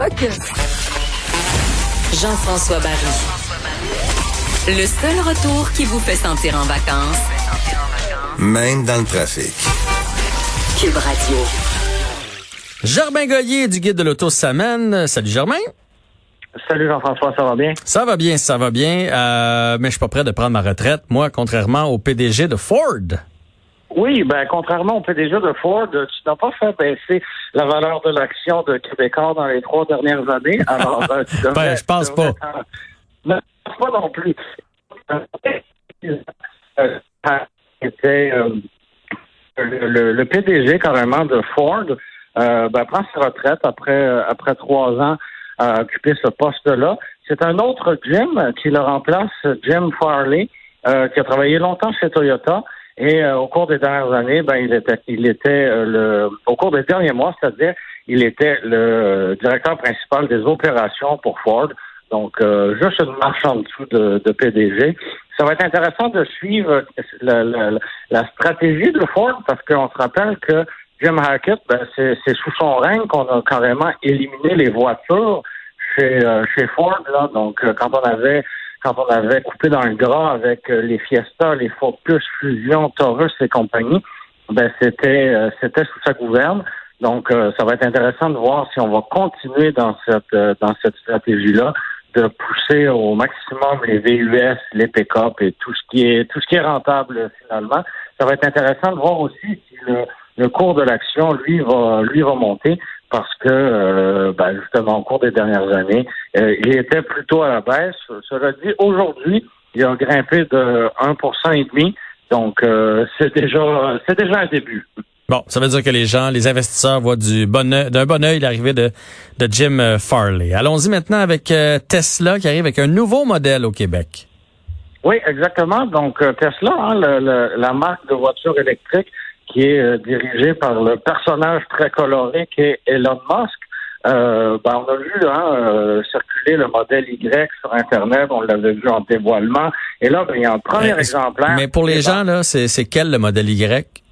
OK. Jean-François Barry. Le seul retour qui vous fait sentir en vacances, Même dans le trafic. Cube Radio. Germain Goyer du Guide de l'Auto Samène. Salut Germain. Salut Jean-François, ça va bien? Ça va bien, ça va bien, euh, mais je suis pas prêt de prendre ma retraite, moi, contrairement au PDG de Ford. Oui, ben contrairement au PDG de Ford, tu n'as pas fait baisser la valeur de l'action de Québécois dans les trois dernières années. Alors, ben, tu devrais- Ben, je pense tu devrais- pas. Non, je pense pas non plus. Euh, C'était euh, le, PDG carrément de Ford euh, ben, prend sa retraite après euh, après trois ans à occuper ce poste-là. C'est un autre Jim qui le remplace, Jim Farley, euh, qui a travaillé longtemps chez Toyota. Et euh, au cours des dernières années, ben il était, il était euh, le, au cours des derniers mois, c'est-à-dire, il était le directeur principal des opérations pour Ford. Donc, euh, juste une marche en dessous de, de PDG. Ça va être intéressant de suivre la, la, la stratégie de Ford parce qu'on se rappelle que Jim Hackett, ben, c'est sous son règne qu'on a carrément éliminé les voitures chez, euh, chez Ford. Là. Donc, euh, quand on avait quand on avait coupé dans le gras avec euh, les Fiesta, les Focus, Fusion, Taurus et compagnie, ben c'était euh, c'était sous sa gouverne. Donc, euh, ça va être intéressant de voir si on va continuer dans cette euh, dans cette stratégie-là de pousser au maximum les VUS, les pick-up et tout ce qui est tout ce qui est rentable finalement. Ça va être intéressant de voir aussi si le, le cours de l'action lui va lui va monter parce que euh, ben, justement au cours des dernières années, euh, il était plutôt à la baisse. Cela dit, aujourd'hui, il a grimpé de 1% et demi. Donc euh, c'est déjà c'est déjà un début. Bon, ça veut dire que les gens, les investisseurs voient du bon d'un bon œil l'arrivée de, de Jim euh, Farley. Allons-y maintenant avec euh, Tesla qui arrive avec un nouveau modèle au Québec. Oui, exactement. Donc Tesla, hein, le- le- la marque de voiture électrique qui est euh, dirigée par le personnage très coloré qui est Elon Musk. Euh, ben, on a vu hein, euh, circuler le modèle Y sur Internet, on l'avait vu en dévoilement. Et là, ben, il y a un premier Mais- exemplaire. Mais pour les gens, là, c'est quel le modèle Y?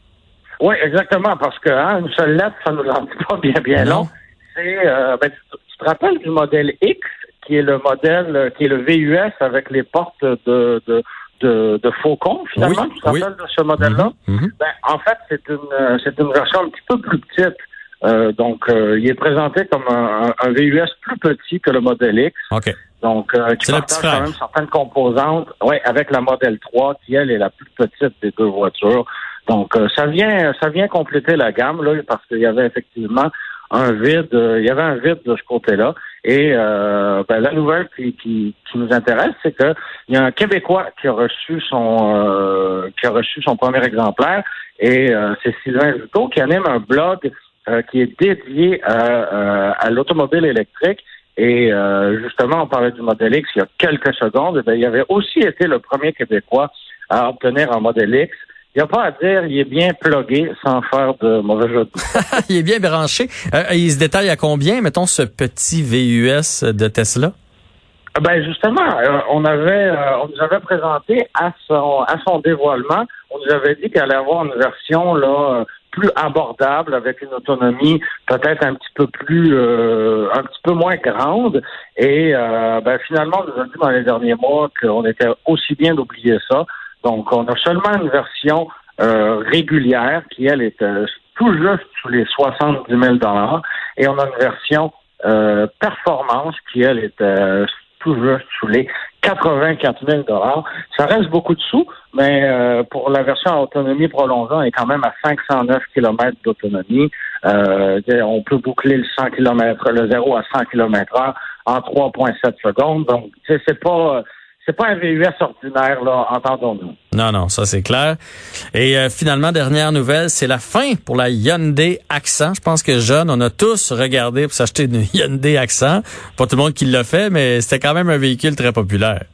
Oui, exactement, parce que hein, une seule lettre, ça nous en dit pas bien bien Non. long. C'est euh, ben, tu, tu te rappelles du modèle X, qui est le modèle, qui est le VUS avec les portes de de, de, de faucon, finalement. Oui, tu te oui. rappelles de ce modèle-là? Mhm. Ben, en fait, c'est une euh, c'est une version un petit peu plus petite. Euh, donc, euh, il est présenté comme un, un- VUS plus petit que le modèle X. OK. Donc, euh, qui partage quand même certaines composantes, ouais, avec la modèle 3, qui elle est la plus petite des deux voitures. Donc, euh, ça vient, ça vient compléter la gamme là, parce qu'il y avait effectivement un vide, euh, il y avait un vide de ce côté-là. Et euh, ben, la nouvelle qui, qui, qui nous intéresse, c'est que il y a un Québécois qui a reçu son, euh, qui a reçu son premier exemplaire, et euh, c'est Sylvain Juteau qui anime un blog euh, qui est dédié à, euh, à l'automobile électrique. Et justement, on parlait du modèle X il y a quelques secondes. Eh bien, il avait aussi été le premier Québécois à obtenir un modèle X. Il n'y a pas à dire, il est bien plugué sans faire de mauvais jeu de mots. il est bien branché. Euh, il se détaille à combien, mettons, ce petit VUS de Tesla? Ben justement, euh, on avait, euh, on nous avait présenté à son, à son dévoilement, on nous avait dit qu'il allait avoir une version là plus abordable avec une autonomie peut-être un petit peu plus, euh, un petit peu moins grande. Et ben finalement, on nous a dit dans les derniers mois qu'on était aussi bien d'oublier ça. Donc, on a seulement une version euh, régulière qui elle est euh, tout juste sous les 70 000 dollars, et on a une version euh, performance qui elle est euh, tout juste sous les 84 000 Ça reste beaucoup de sous, mais euh, pour la version autonomie prolongée, on est quand même à 509 km d'autonomie. Euh, on peut boucler le 100 km, le 0 à 100 km heure en 3,7 secondes. Donc, c'est pas c'est pas un VUS ordinaire, là, entendons-nous. Non, non, ça c'est clair. Et euh, finalement, dernière nouvelle, c'est la fin pour la Hyundai Accent. Je pense que jeune, on a tous regardé pour s'acheter une Hyundai Accent. Pas tout le monde qui l'a fait, mais c'était quand même un véhicule très populaire.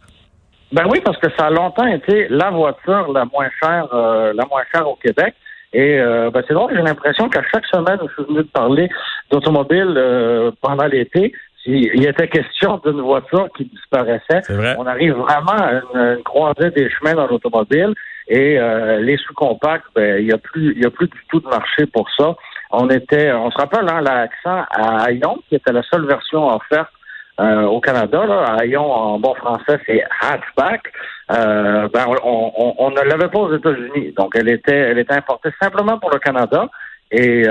Ben oui, parce que ça a longtemps été la voiture la moins chère, euh, la moins chère au Québec. Et euh, ben c'est drôle, j'ai l'impression qu'à chaque semaine je suis venu parler d'automobile euh, pendant l'été, il était question d'une voiture qui disparaissait. On arrive vraiment à une, une croisée des chemins dans l'automobile et euh, les sous-compacts, ben il y a plus il y a plus du tout de marché pour ça. on était, on se rappelle, hein, l'accent à Hayon, qui était la seule version offerte euh, au Canada, là, à Hayon, en bon français, c'est hatchback. Euh, ben, on, on, ne l'avait pas aux États-Unis. Donc, elle était, elle était importée simplement pour le Canada. Et,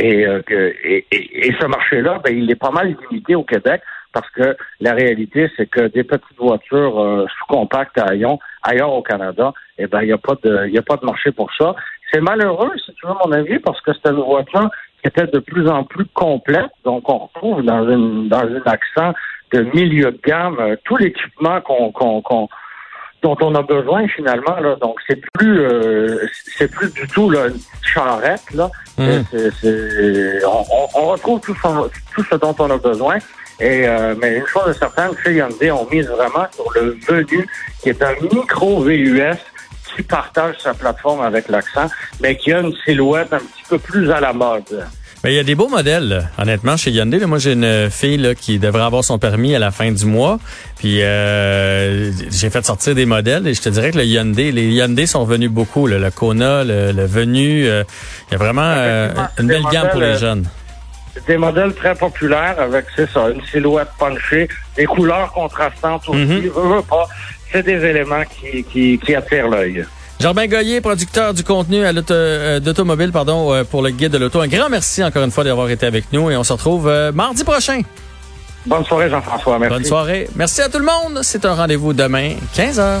euh, et, et, et, ce marché-là, ben, il est pas mal limité au Québec parce que la réalité, c'est que des petites voitures euh, sous-compactes à Hayon, ailleurs au Canada, eh ben, il n'y a pas de, il a pas de marché pour ça. C'est malheureux, si tu veux mon avis, parce que c'était une voiture qui était de plus en plus complète. Donc, on retrouve dans une, dans un accent de milieu de gamme euh, tout l'équipement qu'on, qu'on, dont on a besoin finalement. Là. Donc, c'est plus, euh, c'est plus du tout là, une charrette. Là. Mmh. C'est, on, on, retrouve tout, tout ce dont on a besoin. Et, euh, mais une chose est certaine, chez Hyundai, on mise vraiment sur le venu, qui est un micro VUS qui partage sa plateforme avec l'accent, mais qui a une silhouette un petit peu plus à la mode. Mais il y a des beaux modèles, honnêtement, chez Hyundai. moi, j'ai une fille qui devrait avoir son permis à la fin du mois. Puis euh, j'ai fait sortir des modèles et je te dirais que le Hyundai, les Hyundai sont venus beaucoup. le Kona, le, Venu, euh, il y a vraiment une belle gamme pour les jeunes. C'est des modèles très populaires avec, c'est ça, une silhouette punchée, des couleurs contrastantes aussi. Mm pas. C'est des éléments qui, qui, qui attirent l'œil. Jean-Ben Goyer, producteur du contenu à euh, d'automobile pardon, euh, pour le guide de l'auto. Un grand merci encore une fois d'avoir été avec nous et on se retrouve euh, mardi prochain. Bonne soirée Jean-François, merci. Bonne soirée. Merci à tout le monde. C'est un rendez-vous demain, 15h.